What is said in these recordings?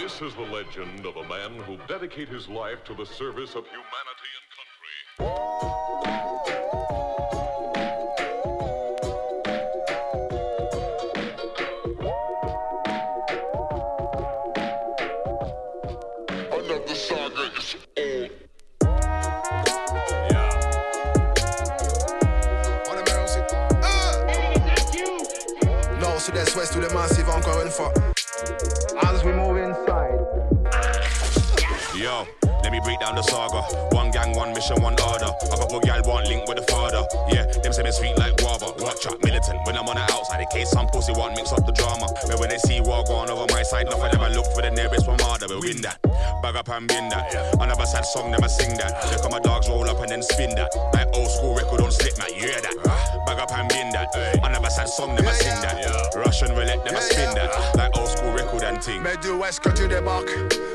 This is the legend of a man who dedicated his life to the service of humanity and bin that. Another sad song, never sing that. Here come my dogs roll up and then spin that. Like old school record on slip, man. You hear that? Bag up and bin that. Another sad song, never sing that. Russian roulette, never spin that. Like old school record and ting. Mais du ouest que tu débarques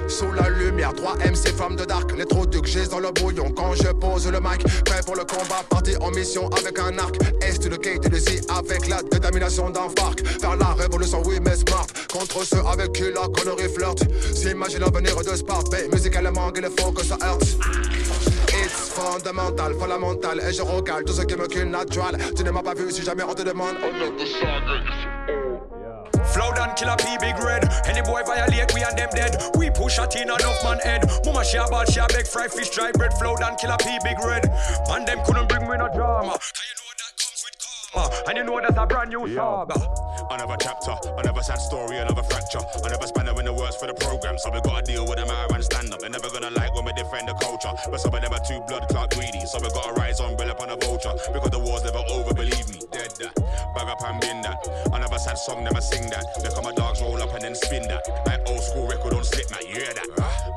Sous la lumière, 3 MC femmes de dark Les trous que j'ai dans le bouillon Quand je pose le mic Prêt pour le combat, parti en mission avec un arc Est de Kate de Z avec la détermination d'un Farc Faire la révolution, oui mais smart Contre ceux avec qui la connerie flirte S'imagine l'avenir de Sparte Mais musicalement il faut que ça heurte It's fondamental, fondamental Et je recale tout ce qui me kill natural Tu ne m'as pas vu si jamais on te demande. Flow down killer P big red. Any boy violate, we and them dead. We push a tin enough man head. Mama she a ball, she a beg fried fish, dry bread. Flow down killer P big red. Man them couldn't bring me no drama. And you know that comes with karma. And you know that's a brand new saga. Uh, another chapter, another sad story, another fracture. Another spanner in the works for the program. So we gotta deal with them out and stand up. They're never gonna like when we defend the culture. But some of them are too blood clot greedy. So we gotta rise on, umbrella upon a vulture. Because the war's never over, believe me. Dead that. Bag up and bin that. Another sad song, never sing that. They come my dogs roll up and then spin that. Like old school record on slip, man. You hear that?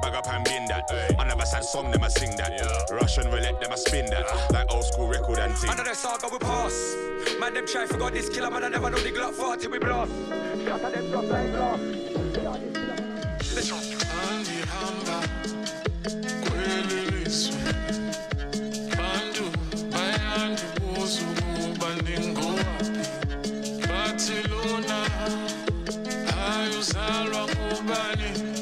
Bag up and bin that. Another sad song, never sing that. Russian roulette, never spin that. Like old school record and ting. Another saga we pass. Man them try forgot this killer, man I never know the Glock 40 we blast. Shot at them just like glass. Listen. angihamba It's all wrong over me.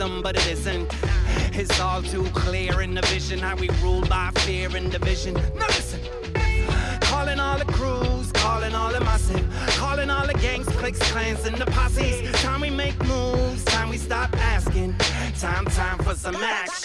But it isn't. It's all too clear in the vision how we rule by fear and division. Now listen. Calling all the crews, calling all the massive, calling all the gangs, cliques, clans, and the posses. Time we make moves, time we stop asking. Time, time for some action.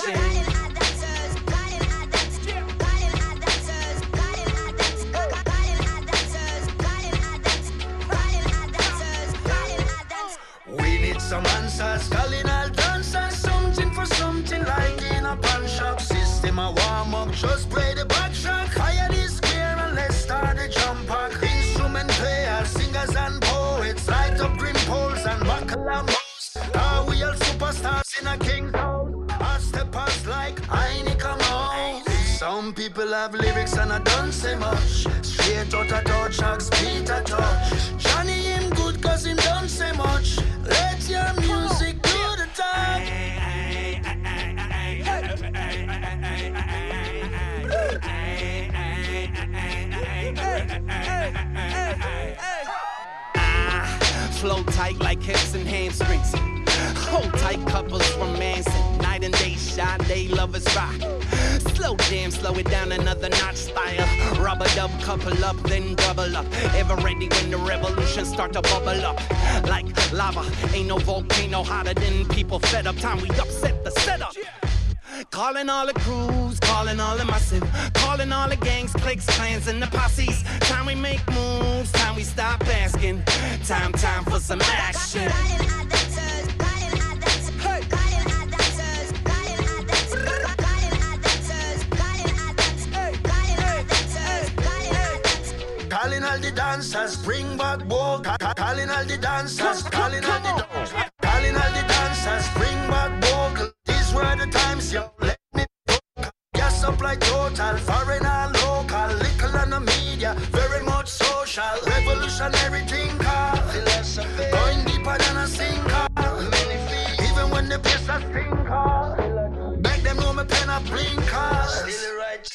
Say much. Straight out of touch, Axe Peter touch. Johnny him good cause him don't say much. Let your music do the talk. Flow tight like hips and hamstrings. Hold tight couples romancing. Shot, lovers rock. Slow jam, slow it down another notch style. Rubber dub, couple up, then double up. Ever ready when the revolution start to bubble up. Like lava, ain't no volcano hotter than people fed up. Time we upset the setup. Calling all the crews, calling all the massive, calling all the gangs, cliques, clans, and the posses. Time we make moves, time we stop asking. Time, time for some action. Calling all the dancers, bring back war. Ca- ca- Calling all the dancers, calling all the dancers, calling all the dancers, bring back vocal. These were the times, yo. Let me go. Gas up like total, foreign and local, little on the media, very much social, revolutionary thinker, philosophy, going deeper than a sinker. Even when the place a stinker, back them know me pen a blinker. Still right.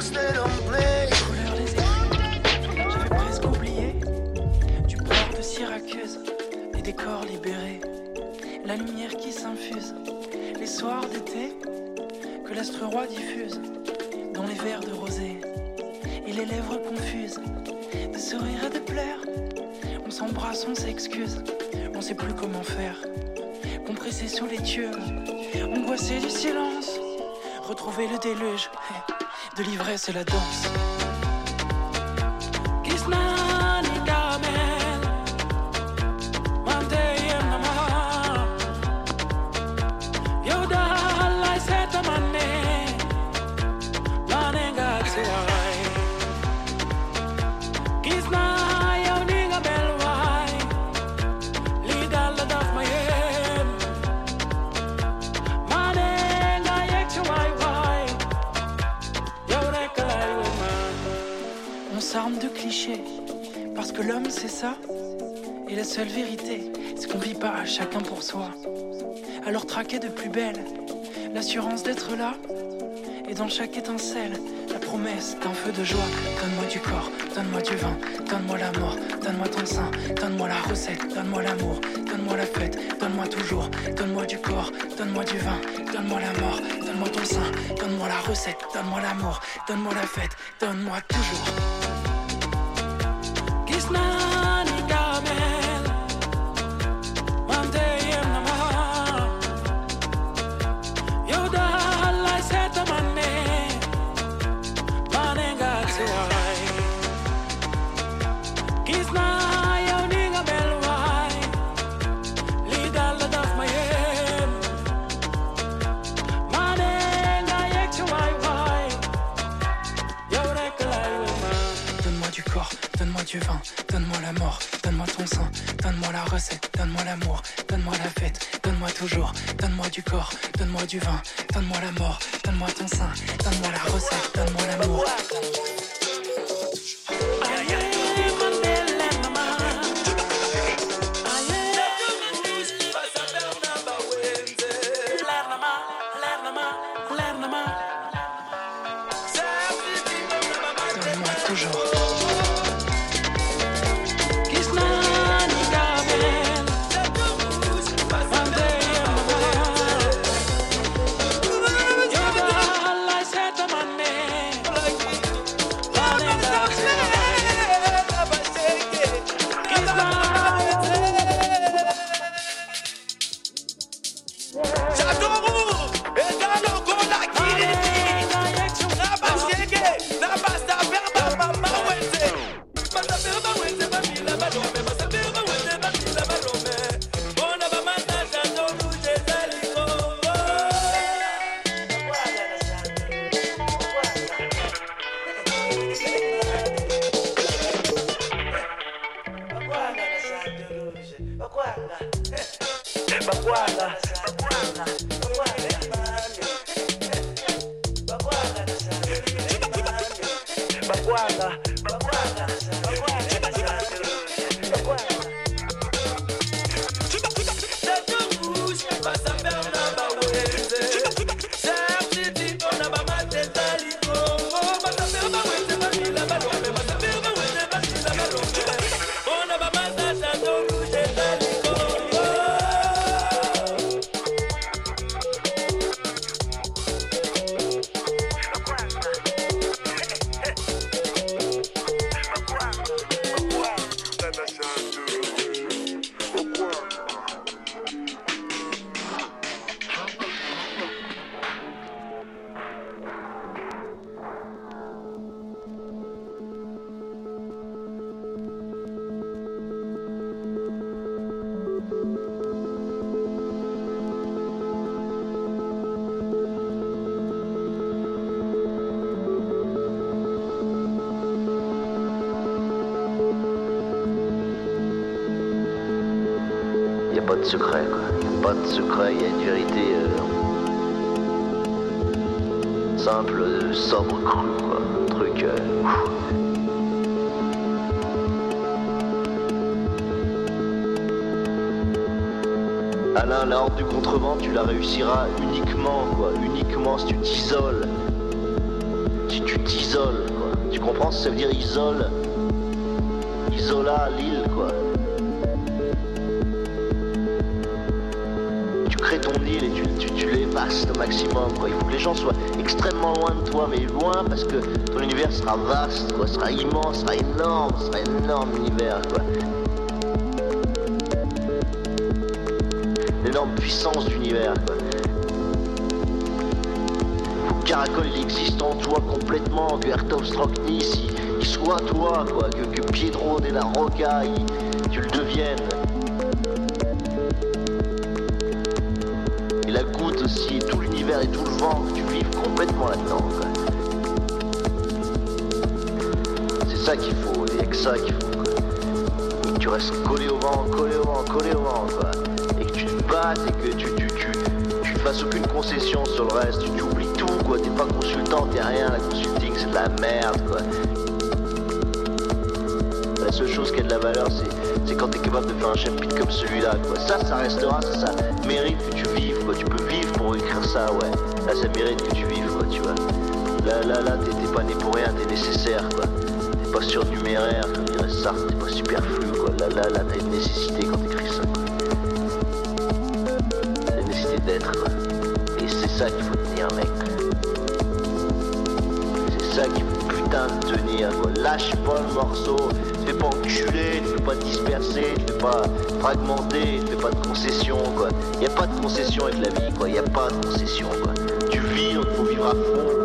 J'avais presque oublié. Du port de Syracuse, les décors libérés, la lumière qui s'infuse, les soirs d'été que l'astre roi diffuse dans les verres de rosée. Et les lèvres confuses, de sourire et de pleurs. On s'embrasse, on s'excuse, on sait plus comment faire. Compressé sous les tubes, angoissé du silence, retrouver le déluge de l'ivresse et la danse. Seule vérité, c'est qu'on vit pas chacun pour soi. Alors traquer de plus belle, l'assurance d'être là. Et dans chaque étincelle, la promesse d'un feu de joie. Donne-moi du corps, donne-moi du vin, donne-moi la mort, donne-moi ton sein, donne-moi la recette, donne-moi l'amour, donne-moi la fête, donne-moi toujours, donne-moi du corps, donne-moi du vin, donne-moi la mort, donne-moi ton sein, donne-moi la recette, donne-moi l'amour, donne-moi la fête, donne-moi toujours. 飓风。Du contrevent, tu la réussiras uniquement, quoi. Uniquement si tu t'isoles. Si tu t'isoles. Tu comprends ce que ça veut dire isole? Isola l'île, quoi. tu crées ton île et tu, tu, tu au maximum. Quoi. Il faut que les gens soient extrêmement loin de toi, mais loin parce que ton univers sera vaste, quoi, sera immense, sera énorme, sera énorme univers. Quoi. Puissance d'univers. Caracol il existe en toi complètement, que Stroknis il, il soit toi, quoi, que, que Piedro de la Roca il- tu le deviennes. Et la goutte aussi, et tout l'univers et tout le vent, tu vives complètement là-dedans. C'est ça qu'il faut, il n'y a que ça qu'il faut. Et tu restes collé au vent, collé au vent, collé au vent, quoi. Et que tu tu, tu, tu, fasses aucune concession sur le reste, tu, oublies tout, quoi. T'es pas consultant, t'es rien, la consulting c'est de la merde, quoi. La seule chose qui a de la valeur, c'est, c'est quand t'es capable de faire un chapitre comme celui-là, quoi. Ça, ça restera, ça, ça mérite que tu vives, quoi. Tu peux vivre pour écrire ça, ouais. Là, ça mérite que tu vives, quoi, tu vois. Là, là, là, t'es, t'es pas né pour rien, t'es nécessaire, quoi. T'es pas surnuméraire, comme dirait Sartre, t'es pas superflu, quoi. Là, là, là, t'as une nécessité quand Et c'est ça qu'il faut tenir, mec. C'est ça qu'il faut putain de tenir, quoi. Lâche pas le morceau. Tu fais pas enculer, tu fais pas disperser, tu fais pas fragmenter, tu fais pas de concession, quoi. Y a pas de concession avec la vie, quoi. Y a pas de concession, quoi. Tu vis, il faut vivre à fond.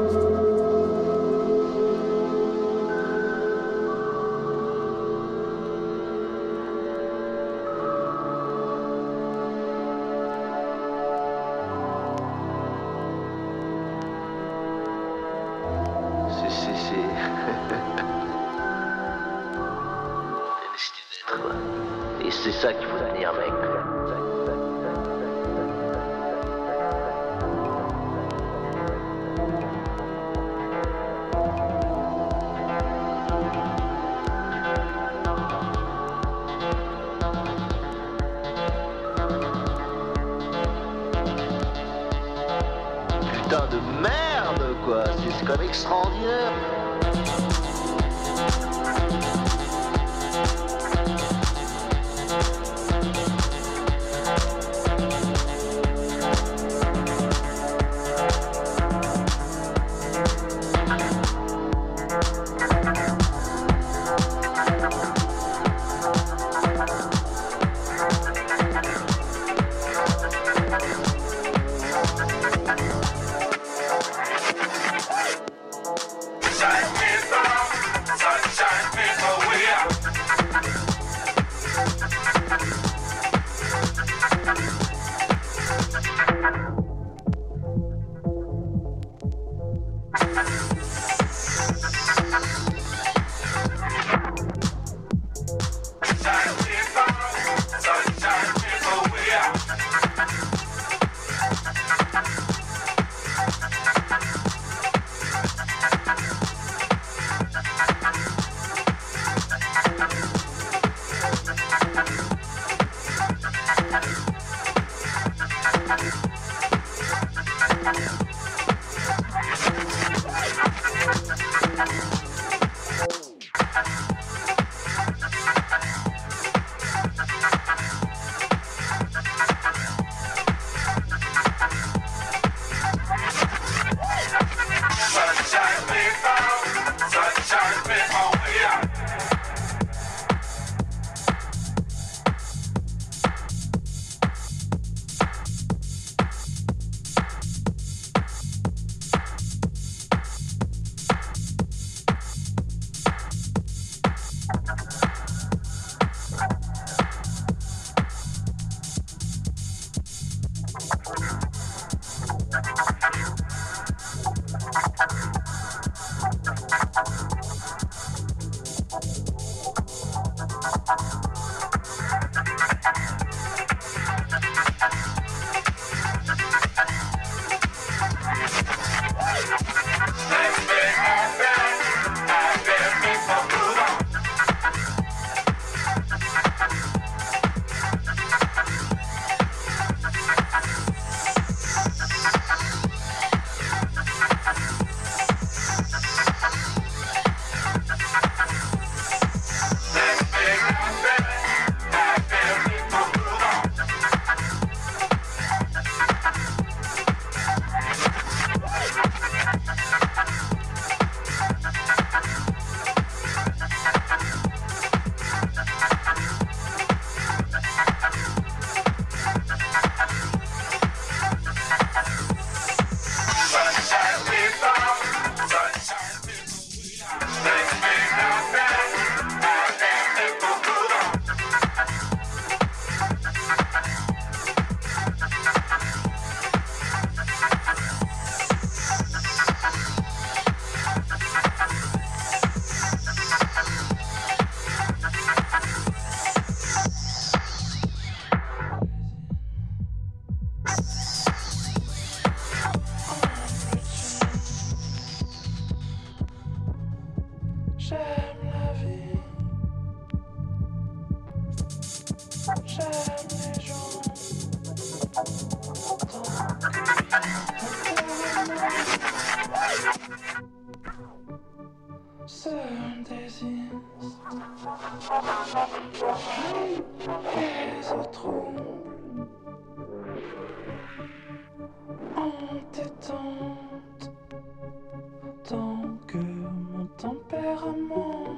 Que mon tempérament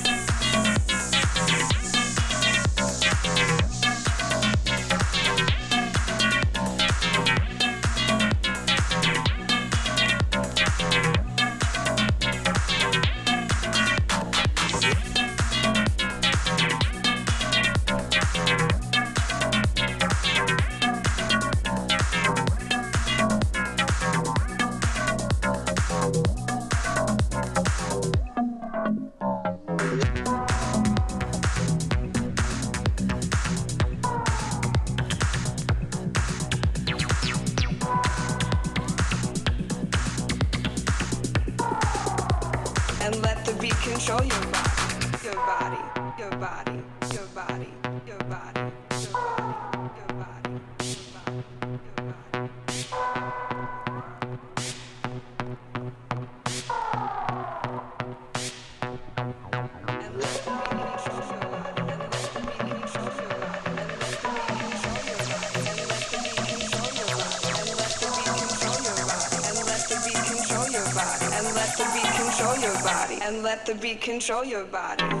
to be control your body.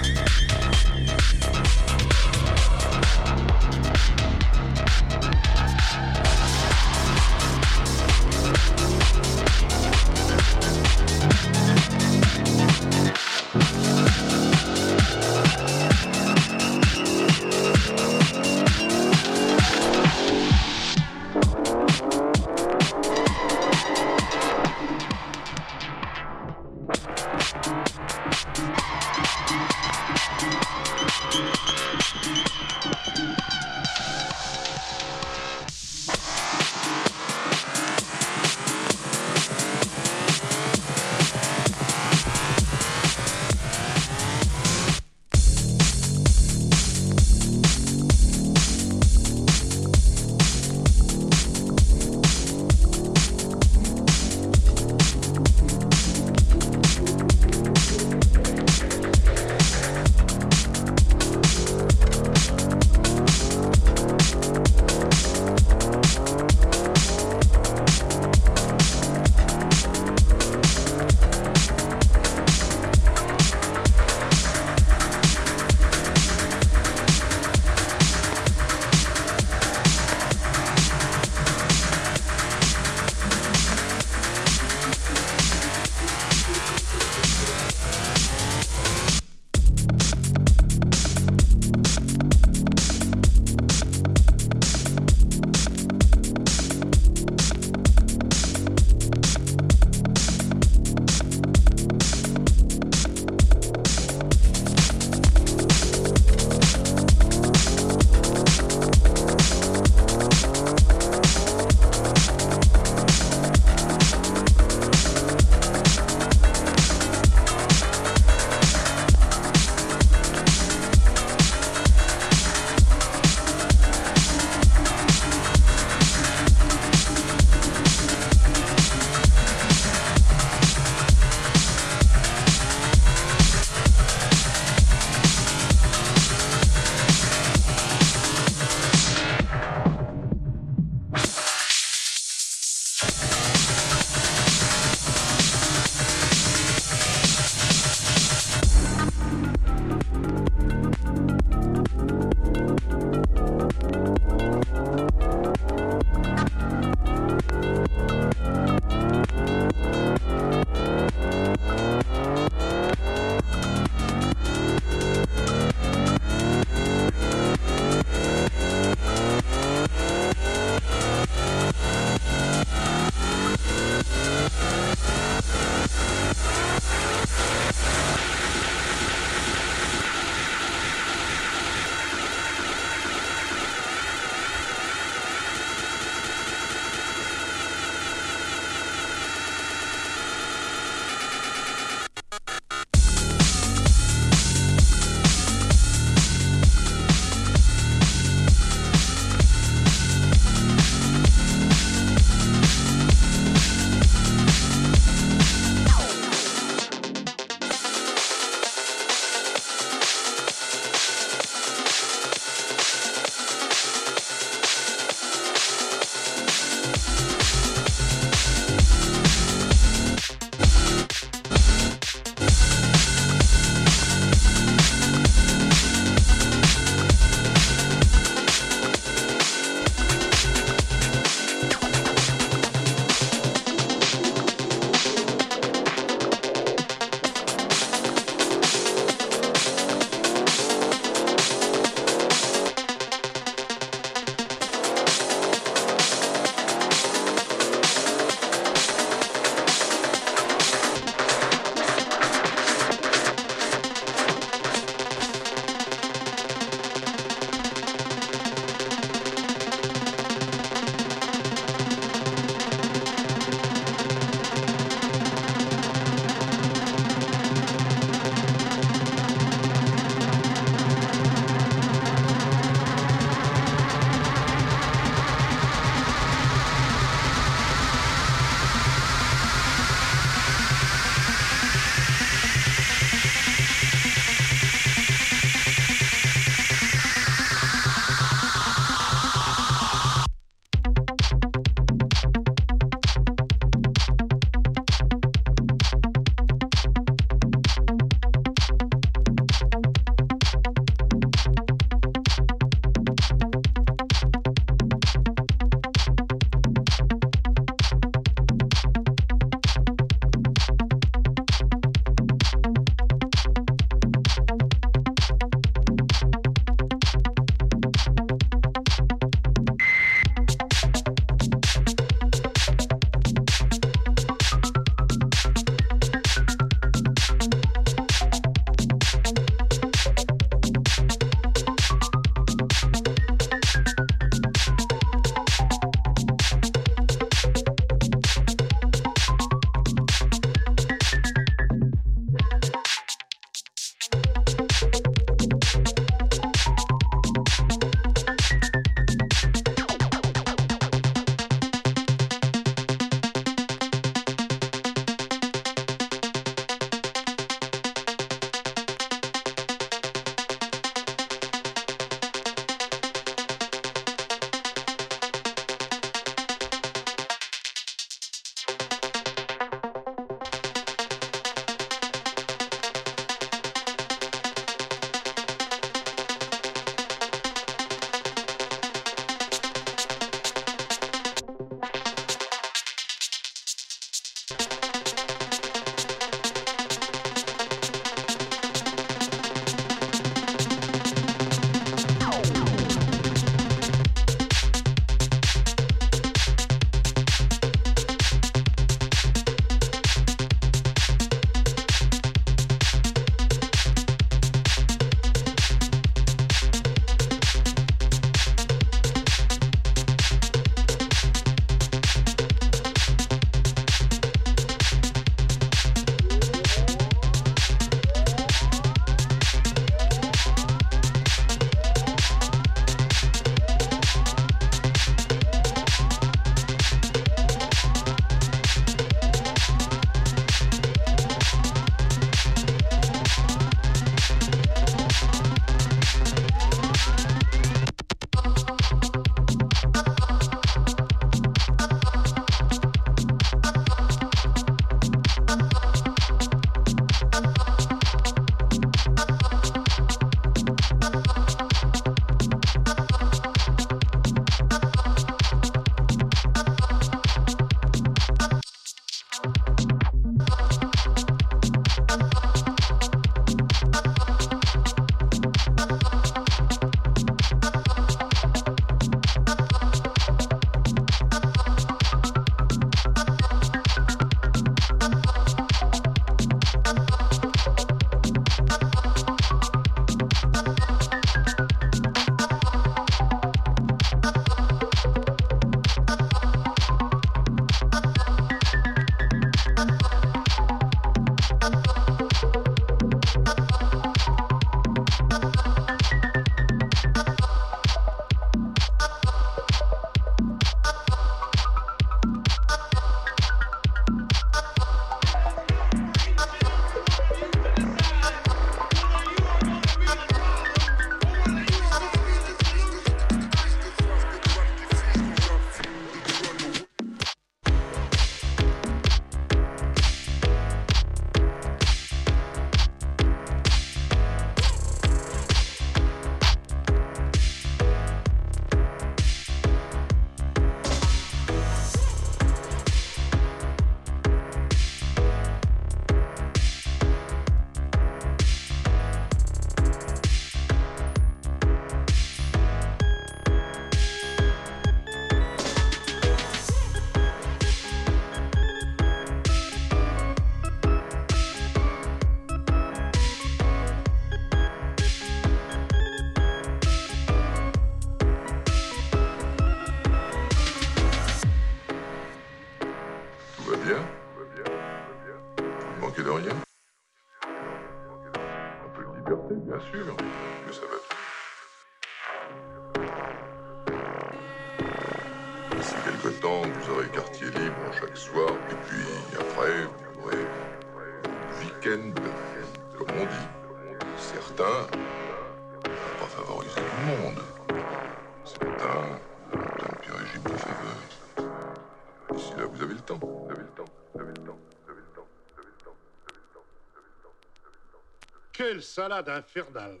Salade infernale.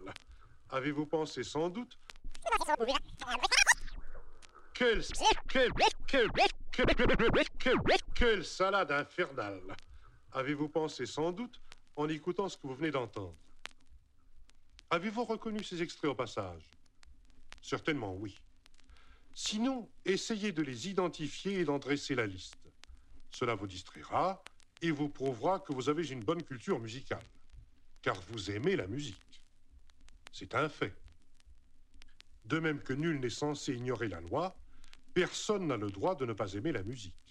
Avez-vous pensé sans doute? Quelle, quelle salade infernale. Avez-vous pensé sans doute en écoutant ce que vous venez d'entendre? Avez-vous reconnu ces extraits au passage? Certainement oui. Sinon, essayez de les identifier et d'en dresser la liste. Cela vous distraira et vous prouvera que vous avez une bonne culture musicale, car vous aimez la musique. C'est un fait. De même que nul n'est censé ignorer la loi, personne n'a le droit de ne pas aimer la musique.